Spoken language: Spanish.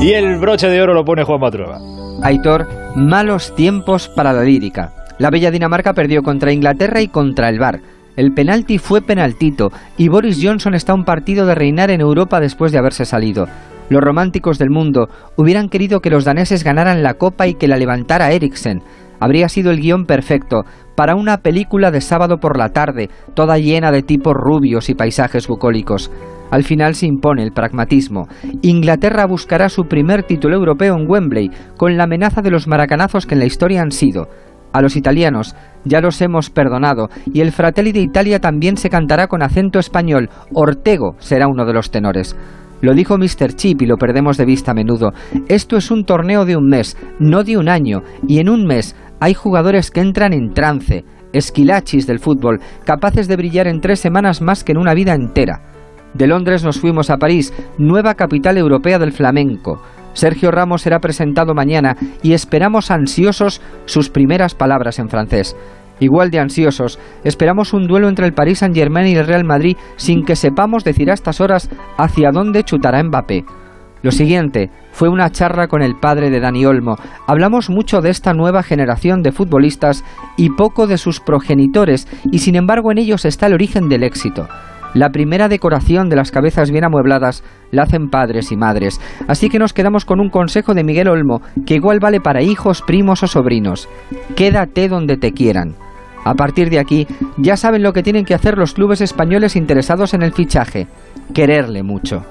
Y el broche de oro lo pone Juan Matrueva. Aitor, malos tiempos para la lírica. La bella Dinamarca perdió contra Inglaterra y contra el Bar. El penalti fue penaltito y Boris Johnson está un partido de reinar en Europa después de haberse salido. Los románticos del mundo hubieran querido que los daneses ganaran la copa y que la levantara Eriksen. Habría sido el guion perfecto para una película de sábado por la tarde, toda llena de tipos rubios y paisajes bucólicos. Al final se impone el pragmatismo. Inglaterra buscará su primer título europeo en Wembley, con la amenaza de los maracanazos que en la historia han sido. A los italianos ya los hemos perdonado y el Fratelli de Italia también se cantará con acento español. Ortego será uno de los tenores. Lo dijo Mr. Chip y lo perdemos de vista a menudo. Esto es un torneo de un mes, no de un año, y en un mes hay jugadores que entran en trance, esquilachis del fútbol, capaces de brillar en tres semanas más que en una vida entera. De Londres nos fuimos a París, nueva capital europea del flamenco. Sergio Ramos será presentado mañana y esperamos ansiosos sus primeras palabras en francés. Igual de ansiosos, esperamos un duelo entre el Paris Saint-Germain y el Real Madrid sin que sepamos decir a estas horas hacia dónde chutará Mbappé. Lo siguiente fue una charla con el padre de Dani Olmo. Hablamos mucho de esta nueva generación de futbolistas y poco de sus progenitores, y sin embargo en ellos está el origen del éxito. La primera decoración de las cabezas bien amuebladas la hacen padres y madres, así que nos quedamos con un consejo de Miguel Olmo, que igual vale para hijos, primos o sobrinos. Quédate donde te quieran. A partir de aquí, ya saben lo que tienen que hacer los clubes españoles interesados en el fichaje, quererle mucho.